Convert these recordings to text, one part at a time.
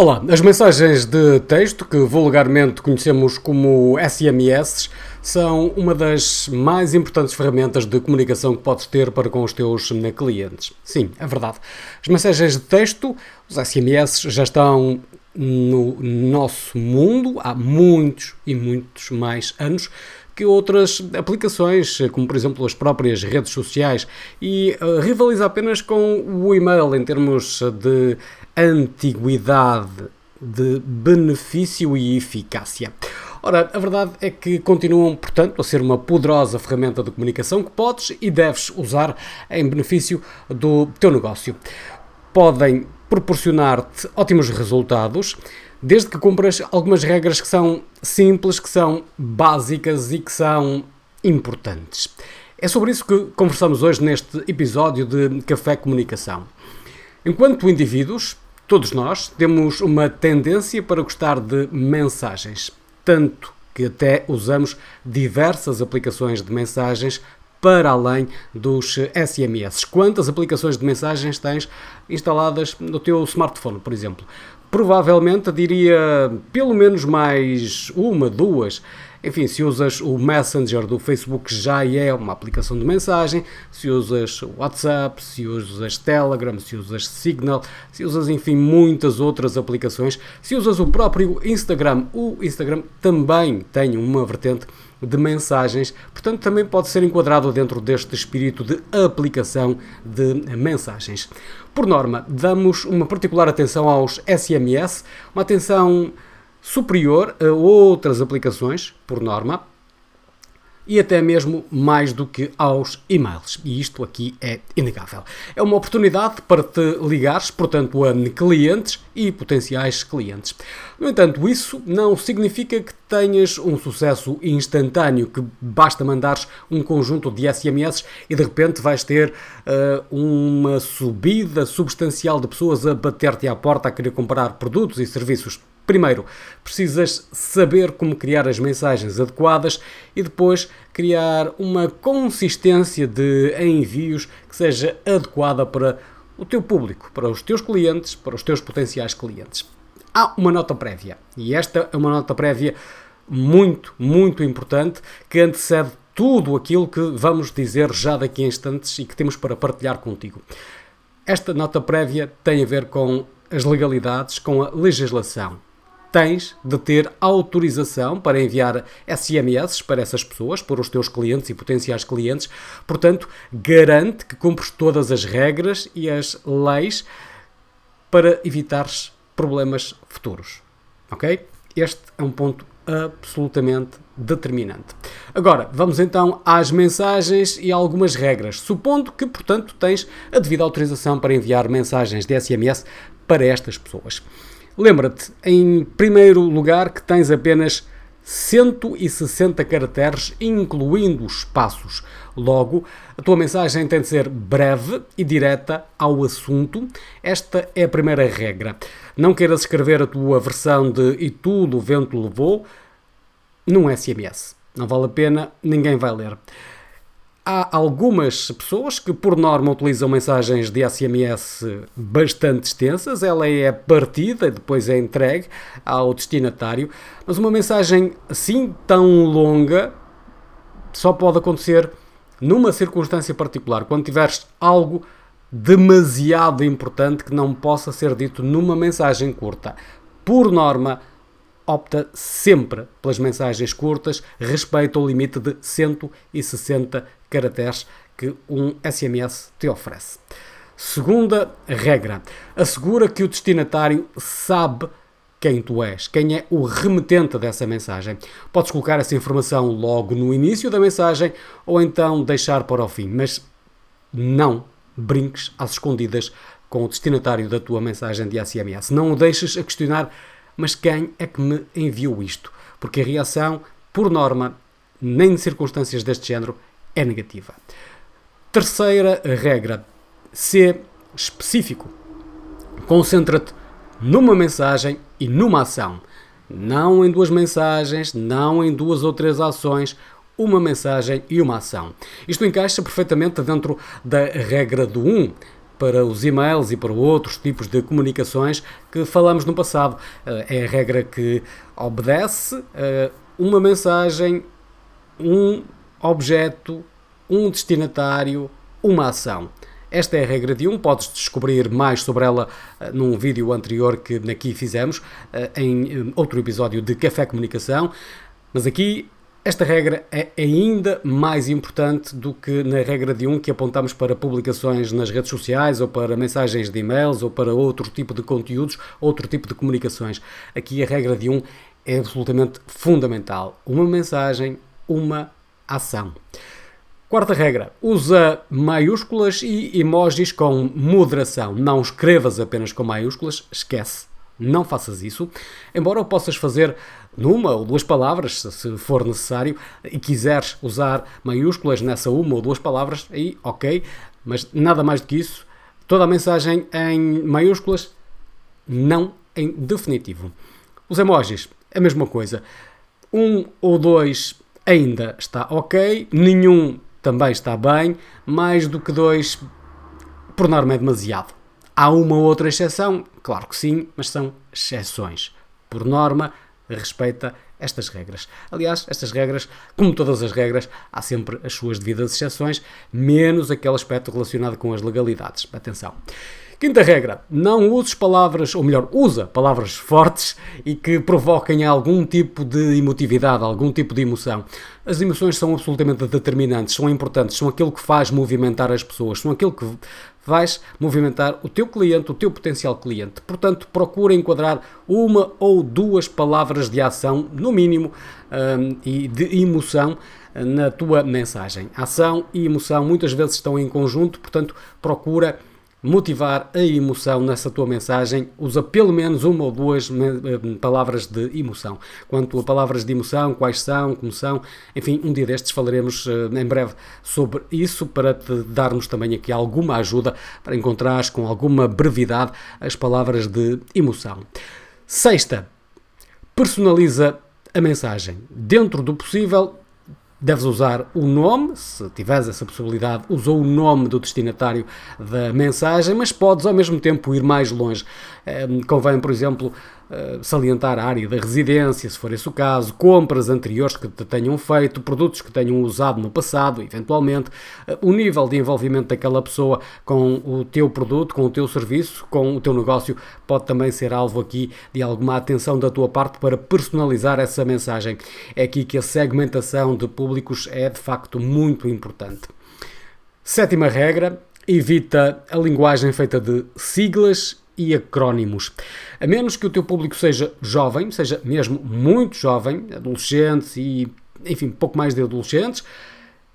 Olá, as mensagens de texto, que vulgarmente conhecemos como SMS, são uma das mais importantes ferramentas de comunicação que podes ter para com os teus clientes. Sim, é verdade. As mensagens de texto, os SMS, já estão no nosso mundo há muitos e muitos mais anos que outras aplicações, como por exemplo as próprias redes sociais, e uh, rivaliza apenas com o e-mail em termos de antiguidade, de benefício e eficácia. Ora, a verdade é que continuam, portanto, a ser uma poderosa ferramenta de comunicação que podes e deves usar em benefício do teu negócio. Podem proporcionar-te ótimos resultados, desde que cumpras algumas regras que são simples, que são básicas e que são importantes. É sobre isso que conversamos hoje neste episódio de Café Comunicação. Enquanto indivíduos, todos nós temos uma tendência para gostar de mensagens, tanto que até usamos diversas aplicações de mensagens para além dos SMS. Quantas aplicações de mensagens tens instaladas no teu smartphone, por exemplo? Provavelmente diria pelo menos mais uma, duas. Enfim, se usas o Messenger do Facebook, já é uma aplicação de mensagem. Se usas WhatsApp, se usas Telegram, se usas Signal, se usas, enfim, muitas outras aplicações. Se usas o próprio Instagram, o Instagram também tem uma vertente de mensagens, portanto, também pode ser enquadrado dentro deste espírito de aplicação de mensagens. Por norma, damos uma particular atenção aos SMS, uma atenção superior a outras aplicações, por norma, e até mesmo mais do que aos e-mails. E isto aqui é inegável. É uma oportunidade para te ligares, portanto, a clientes e potenciais clientes. No entanto, isso não significa que tenhas um sucesso instantâneo, que basta mandares um conjunto de SMS e de repente vais ter uh, uma subida substancial de pessoas a bater-te à porta a querer comprar produtos e serviços Primeiro, precisas saber como criar as mensagens adequadas e depois criar uma consistência de envios que seja adequada para o teu público, para os teus clientes, para os teus potenciais clientes. Há uma nota prévia e esta é uma nota prévia muito, muito importante que antecede tudo aquilo que vamos dizer já daqui a instantes e que temos para partilhar contigo. Esta nota prévia tem a ver com as legalidades, com a legislação tens de ter autorização para enviar SMS para essas pessoas, para os teus clientes e potenciais clientes. Portanto, garante que cumpres todas as regras e as leis para evitares problemas futuros. Ok? Este é um ponto absolutamente determinante. Agora, vamos então às mensagens e algumas regras, supondo que, portanto, tens a devida autorização para enviar mensagens de SMS para estas pessoas. Lembra-te, em primeiro lugar, que tens apenas 160 caracteres, incluindo os espaços. Logo, a tua mensagem tem de ser breve e direta ao assunto. Esta é a primeira regra. Não queiras escrever a tua versão de E tudo o vento levou num SMS. Não vale a pena, ninguém vai ler. Há algumas pessoas que, por norma, utilizam mensagens de SMS bastante extensas. Ela é partida depois é entregue ao destinatário. Mas uma mensagem assim tão longa só pode acontecer numa circunstância particular, quando tiveres algo demasiado importante que não possa ser dito numa mensagem curta. Por norma, opta sempre pelas mensagens curtas, respeita o limite de 160 caracteres que um SMS te oferece. Segunda regra: assegura que o destinatário sabe quem tu és, quem é o remetente dessa mensagem. Podes colocar essa informação logo no início da mensagem ou então deixar para o fim, mas não brinques às escondidas com o destinatário da tua mensagem de SMS. Não o deixes a questionar, mas quem é que me enviou isto? Porque a reação, por norma, nem em circunstâncias deste género, é negativa. Terceira regra: ser específico. Concentra-te numa mensagem e numa ação. Não em duas mensagens, não em duas ou três ações, uma mensagem e uma ação. Isto encaixa perfeitamente dentro da regra do 1. Para os e-mails e para outros tipos de comunicações que falamos no passado. É a regra que obedece uma mensagem, um objeto, um destinatário, uma ação. Esta é a regra de um, podes descobrir mais sobre ela uh, num vídeo anterior que aqui fizemos, em outro episódio de Café Comunicação, mas aqui esta regra é ainda mais importante do que na regra de um que apontamos para publicações nas redes sociais ou para mensagens de e-mails ou para outro tipo de conteúdos, outro tipo de comunicações. Aqui a regra de um é absolutamente fundamental. Uma mensagem, uma ação. Quarta regra: usa maiúsculas e emojis com moderação. Não escrevas apenas com maiúsculas, esquece. Não faças isso, embora o possas fazer numa ou duas palavras, se for necessário, e quiseres usar maiúsculas nessa uma ou duas palavras, aí ok, mas nada mais do que isso. Toda a mensagem em maiúsculas, não em definitivo. Os emojis, a mesma coisa. Um ou dois ainda está ok, nenhum também está bem, mais do que dois, por norma, é demasiado. Há uma ou outra exceção? Claro que sim, mas são exceções. Por norma, respeita estas regras. Aliás, estas regras, como todas as regras, há sempre as suas devidas exceções, menos aquele aspecto relacionado com as legalidades. Atenção. Quinta regra: não uses palavras, ou melhor, usa palavras fortes e que provoquem algum tipo de emotividade, algum tipo de emoção. As emoções são absolutamente determinantes, são importantes, são aquilo que faz movimentar as pessoas, são aquilo que vais movimentar o teu cliente, o teu potencial cliente. Portanto, procura enquadrar uma ou duas palavras de ação, no mínimo, um, e de emoção na tua mensagem. Ação e emoção muitas vezes estão em conjunto, portanto, procura motivar a emoção nessa tua mensagem, usa pelo menos uma ou duas eh, palavras de emoção. Quanto a palavras de emoção, quais são, como são, enfim, um dia destes falaremos uh, em breve sobre isso para te darmos também aqui alguma ajuda para encontrares com alguma brevidade as palavras de emoção. Sexta, personaliza a mensagem. Dentro do possível, Deves usar o nome, se tiveres essa possibilidade, usa o nome do destinatário da mensagem, mas podes ao mesmo tempo ir mais longe. Convém, por exemplo, eh, salientar a área da residência, se for esse o caso, compras anteriores que te tenham feito, produtos que tenham usado no passado, eventualmente, eh, o nível de envolvimento daquela pessoa com o teu produto, com o teu serviço, com o teu negócio, pode também ser alvo aqui de alguma atenção da tua parte para personalizar essa mensagem. É aqui que a segmentação de públicos é de facto muito importante. Sétima regra, evita a linguagem feita de siglas e acrónimos. A menos que o teu público seja jovem, seja mesmo muito jovem, adolescentes e, enfim, pouco mais de adolescentes,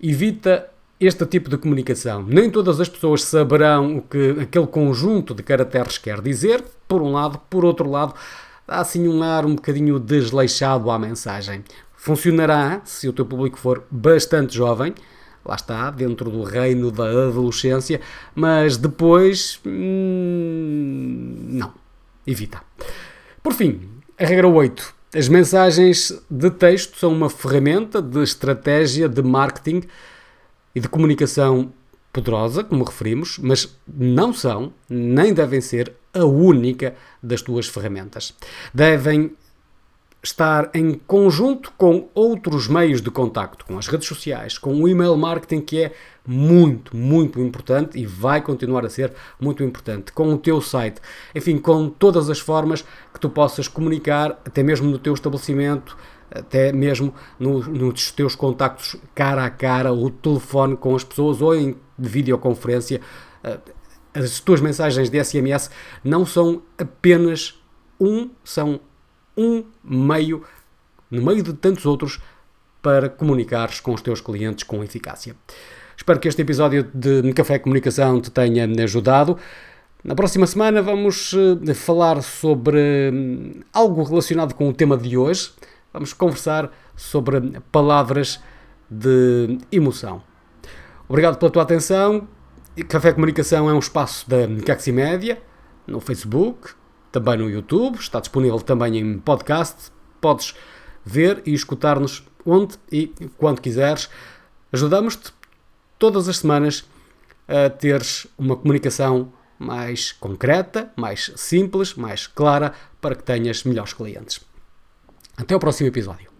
evita este tipo de comunicação. Nem todas as pessoas saberão o que aquele conjunto de caracteres quer dizer, por um lado, por outro lado, dá assim um ar um bocadinho desleixado à mensagem. Funcionará se o teu público for bastante jovem, lá está, dentro do reino da adolescência, mas depois. Hum, não. Evita. Por fim, a regra 8. As mensagens de texto são uma ferramenta de estratégia de marketing e de comunicação poderosa, como referimos, mas não são, nem devem ser, a única das tuas ferramentas. Devem estar em conjunto com outros meios de contacto, com as redes sociais, com o email marketing, que é muito, muito importante e vai continuar a ser muito importante, com o teu site, enfim, com todas as formas que tu possas comunicar, até mesmo no teu estabelecimento, até mesmo no, nos teus contactos cara a cara, o telefone com as pessoas ou em videoconferência. Eh, as tuas mensagens de SMS não são apenas um, são um meio, no meio de tantos outros, para comunicares com os teus clientes com eficácia. Espero que este episódio de Café Comunicação te tenha ajudado. Na próxima semana vamos eh, falar sobre hum, algo relacionado com o tema de hoje. Vamos conversar sobre palavras de emoção. Obrigado pela tua atenção. Café Comunicação é um espaço da Caximédia no Facebook, também no YouTube, está disponível também em podcast. Podes ver e escutar-nos onde e quando quiseres. Ajudamos-te todas as semanas a teres uma comunicação mais concreta, mais simples, mais clara, para que tenhas melhores clientes. Até o próximo episódio.